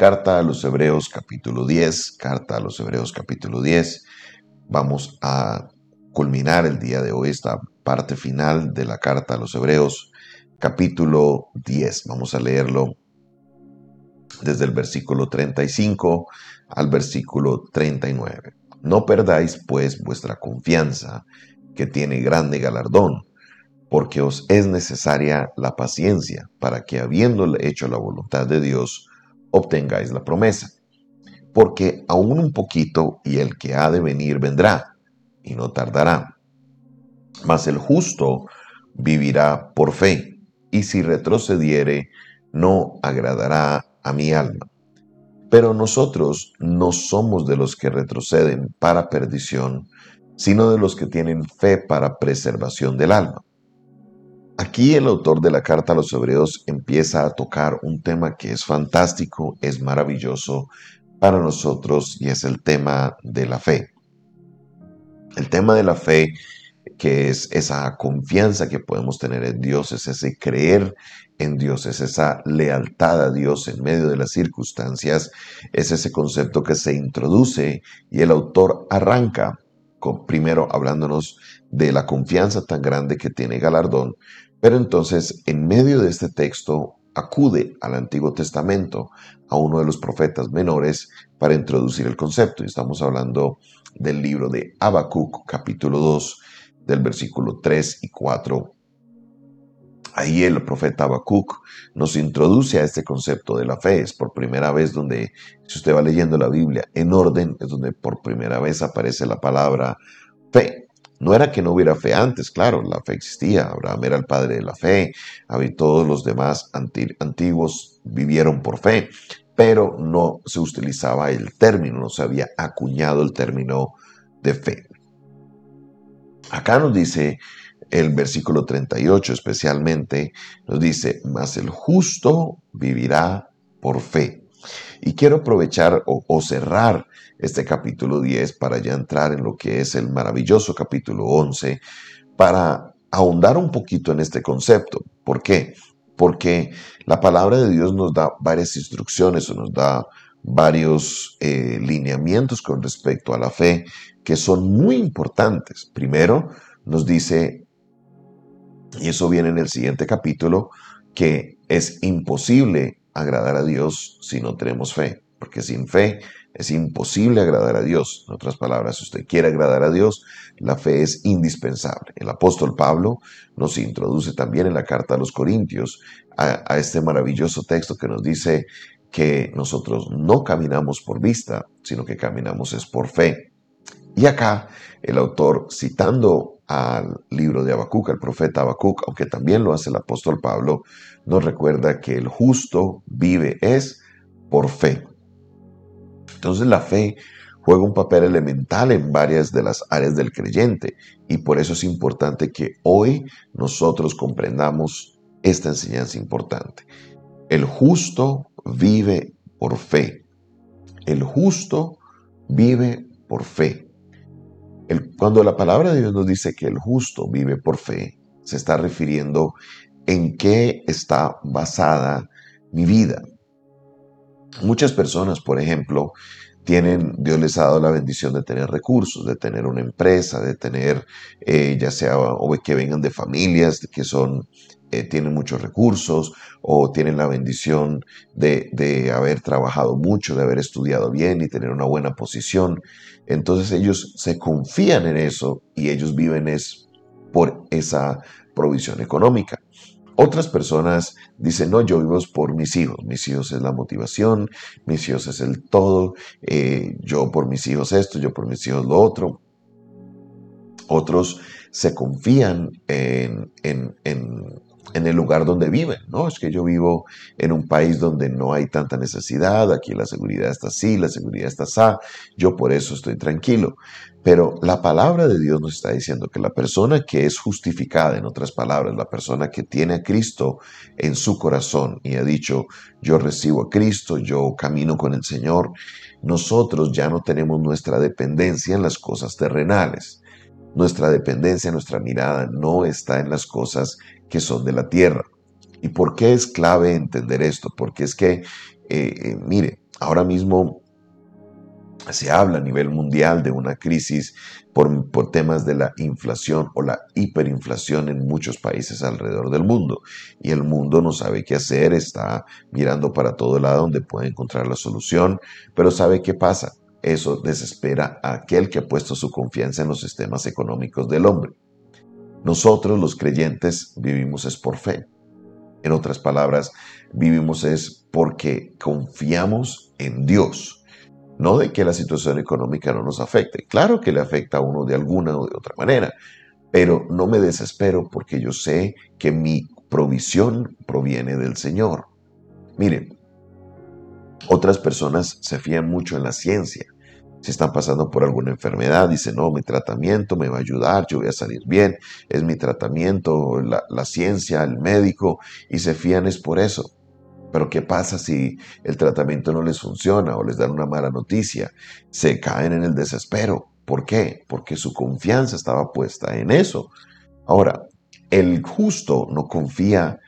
Carta a los Hebreos capítulo 10, carta a los Hebreos capítulo 10. Vamos a culminar el día de hoy esta parte final de la carta a los Hebreos capítulo 10. Vamos a leerlo desde el versículo 35 al versículo 39. No perdáis pues vuestra confianza, que tiene grande galardón, porque os es necesaria la paciencia, para que habiendo hecho la voluntad de Dios, obtengáis la promesa. Porque aún un poquito y el que ha de venir vendrá, y no tardará. Mas el justo vivirá por fe, y si retrocediere, no agradará a mi alma. Pero nosotros no somos de los que retroceden para perdición, sino de los que tienen fe para preservación del alma. Aquí el autor de la carta a los hebreos empieza a tocar un tema que es fantástico, es maravilloso para nosotros y es el tema de la fe. El tema de la fe que es esa confianza que podemos tener en Dios, es ese creer en Dios, es esa lealtad a Dios en medio de las circunstancias, es ese concepto que se introduce y el autor arranca con, primero hablándonos de la confianza tan grande que tiene Galardón, pero entonces en medio de este texto acude al Antiguo Testamento, a uno de los profetas menores, para introducir el concepto. Y estamos hablando del libro de Habacuc, capítulo 2, del versículo 3 y 4. Ahí el profeta Habacuc nos introduce a este concepto de la fe. Es por primera vez donde, si usted va leyendo la Biblia en orden, es donde por primera vez aparece la palabra fe. No era que no hubiera fe antes, claro, la fe existía. Abraham era el padre de la fe, todos los demás antiguos vivieron por fe, pero no se utilizaba el término, no se había acuñado el término de fe. Acá nos dice el versículo 38 especialmente, nos dice, mas el justo vivirá por fe. Y quiero aprovechar o, cerrar este capítulo 10 para ya entrar en lo que es el maravilloso capítulo 11, para ahondar un poquito en este concepto. ¿Por qué? Porque la palabra de Dios nos da varias instrucciones o nos da varios eh, lineamientos con respecto a la fe que son muy importantes. Primero, nos dice, y eso viene en el siguiente capítulo, que es imposible agradar a Dios si no tenemos fe, porque sin fe es imposible agradar a Dios. En otras palabras, si usted quiere agradar a Dios, la fe es indispensable. El apóstol Pablo nos introduce también en la carta a los Corintios a, a este maravilloso texto que nos dice que nosotros no caminamos por vista, sino que caminamos es por fe. Y acá el autor, citando al libro de Habacuc, al profeta Habacuc, aunque también lo hace el apóstol Pablo, nos recuerda que el justo vive es por fe. Entonces la fe juega un papel elemental en varias de las áreas del creyente y por eso es importante que hoy nosotros comprendamos esta enseñanza importante. El justo vive por fe. El justo vive por fe cuando la palabra de Dios nos dice que el justo vive por fe, se está refiriendo en qué está basada mi vida. Muchas personas, por ejemplo, tienen, Dios les ha dado la bendición de tener recursos, de tener una empresa, de tener, eh, ya sea o que vengan de familias que son eh, tienen muchos recursos o tienen la bendición de, de, haber trabajado mucho, de haber estudiado bien y tener una buena posición. Entonces ellos se confían en eso y ellos viven es por esa provisión económica. Otras personas dicen, no, yo vivo por mis hijos, mis hijos es la motivación, mis hijos es el todo, eh, yo por mis hijos esto, yo por mis hijos lo otro. Otros se confían en, en, en en el lugar donde viven, ¿no? Es que yo vivo en un país donde no hay tanta necesidad, aquí la seguridad está así, la seguridad está así, yo por eso estoy tranquilo. Pero la palabra de Dios nos está diciendo que la persona que es justificada, en otras palabras, la persona que tiene a Cristo en su corazón y ha dicho, yo recibo a Cristo, yo camino con el Señor, nosotros ya no tenemos nuestra dependencia en las cosas terrenales. Nuestra dependencia, nuestra mirada no está en las cosas que son de la tierra. ¿Y por qué es clave entender esto? Porque es que, eh, eh, mire, ahora mismo se habla a nivel mundial de una crisis por, por, temas de la inflación o la hiperinflación en muchos países alrededor del mundo. Y el mundo no sabe qué hacer, está mirando para todo lado donde puede encontrar la solución, pero ¿sabe qué pasa? Eso desespera a aquel que ha puesto su confianza en los sistemas económicos del hombre. Nosotros los creyentes vivimos es por fe. En otras palabras, vivimos es porque confiamos en Dios no de que la situación económica no nos afecte. Claro que le afecta a uno de alguna o de otra manera, pero no me desespero porque yo sé que mi provisión proviene del Señor. Miren, otras personas se fían mucho en la ciencia. Si están pasando por alguna enfermedad, dicen, no, mi tratamiento me va a ayudar, yo voy a salir bien, es mi tratamiento, la, la ciencia, el médico, y se fían es por eso. Pero ¿qué pasa si el tratamiento no les funciona o les dan una mala noticia? Se caen en el desespero. ¿Por qué? Porque su confianza estaba puesta en eso. Ahora, el justo no confía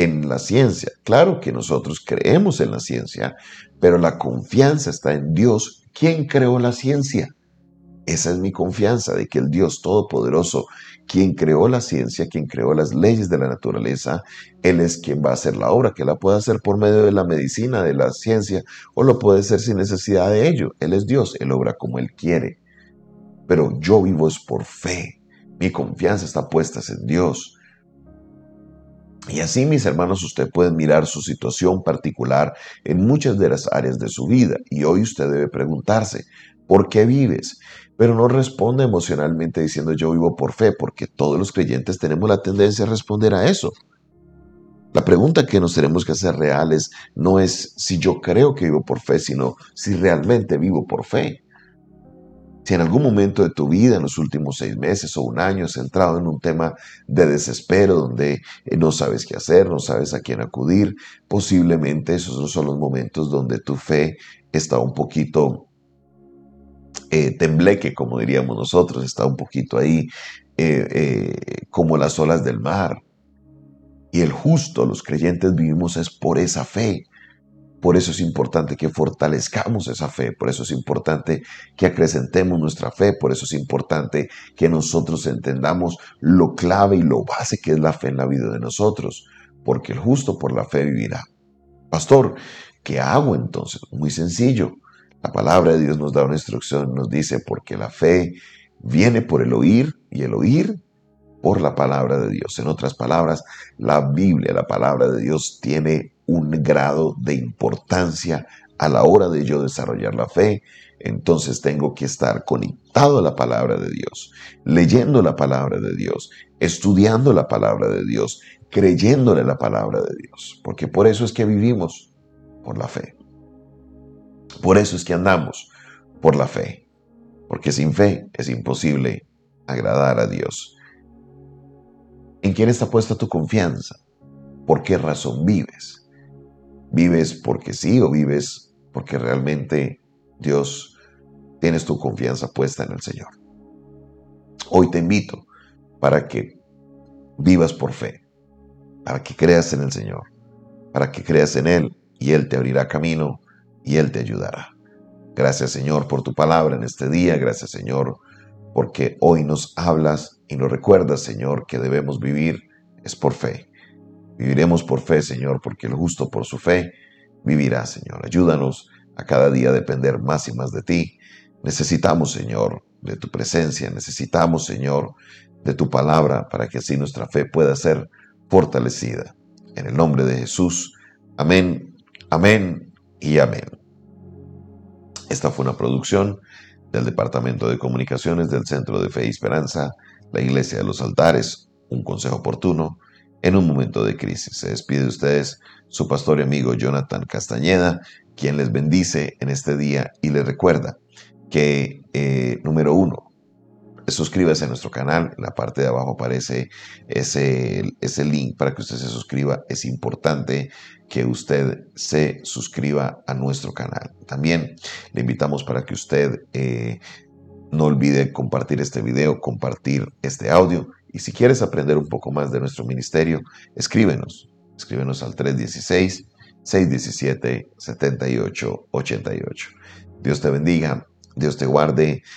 en la ciencia. Claro que nosotros creemos en la ciencia, pero la confianza está en Dios. ¿Quién creó la ciencia? Esa es mi confianza de que el Dios Todopoderoso quien creó la ciencia, quien creó las leyes de la naturaleza, Él es quien va a hacer la obra, que la puede hacer por medio de la medicina, de la ciencia, o lo puede hacer sin necesidad de ello. Él es Dios, Él obra como Él quiere. Pero yo vivo es por fe, mi confianza está puesta en Dios. Y así, mis hermanos, usted puede mirar su situación particular en muchas de las áreas de su vida. Y hoy usted debe preguntarse, ¿por qué vives? pero no responde emocionalmente diciendo yo vivo por fe, porque todos los creyentes tenemos la tendencia a responder a eso. La pregunta que nos tenemos que hacer reales no es si yo creo que vivo por fe, sino si realmente vivo por fe. Si en algún momento de tu vida, en los últimos seis meses o un año, has entrado en un tema de desespero donde eh, no sabes qué hacer, no sabes a quién acudir, posiblemente esos son los momentos donde tu fe está un poquito eh, tembleque, como diríamos nosotros, está un poquito ahí eh, como las olas del mar. Y el justo, los creyentes vivimos es por esa fe. Por eso es importante que fortalezcamos esa fe, por eso es importante que acrecentemos nuestra fe, por eso es importante que nosotros entendamos lo clave y lo base que es la fe en la vida de nosotros, porque el justo por la fe vivirá. Pastor, ¿qué hago entonces? Muy sencillo. La palabra de Dios nos da una instrucción, nos dice, porque la fe viene por el oír y el oír por la palabra de Dios. En otras palabras, la Biblia, la palabra de Dios, tiene un grado de importancia a la hora de yo desarrollar la fe. Entonces tengo que estar conectado a la palabra de Dios, leyendo la palabra de Dios, estudiando la palabra de Dios, creyéndole la palabra de Dios, porque por eso es que vivimos por la fe. Por eso es que andamos por la fe, porque sin fe es imposible agradar a Dios. ¿En quién está puesta tu confianza? ¿Por qué razón vives? ¿Vives porque sí o vives porque realmente Dios tienes tu confianza puesta en el Señor? Hoy te invito para que vivas por fe, para que creas en el Señor, para que creas en Él y Él te abrirá camino y Él te ayudará. Gracias Señor por tu palabra en este día. Gracias Señor porque hoy nos hablas y nos recuerdas Señor que debemos vivir es por fe. Viviremos por fe Señor porque el justo por su fe vivirá Señor. Ayúdanos a cada día depender más y más de ti. Necesitamos Señor de tu presencia. Necesitamos Señor de tu palabra para que así nuestra fe pueda ser fortalecida. En el nombre de Jesús. Amén. Amén y amén. Esta fue una producción del Departamento de Comunicaciones del Centro de Fe y Esperanza, la Iglesia de los Altares, un consejo oportuno en un momento de crisis. Se despide de ustedes su pastor y amigo Jonathan Castañeda, quien les bendice en este día y les recuerda que, eh, número uno, suscríbase a nuestro canal. En la parte de abajo aparece ese, ese link para que usted se suscriba. Es importante que usted se suscriba a nuestro canal. También le invitamos para que usted eh, no olvide compartir este video, compartir este audio. Y si quieres aprender un poco más de nuestro ministerio, escríbenos. Escríbenos al 316 617-7888. Dios te bendiga, Dios te guarde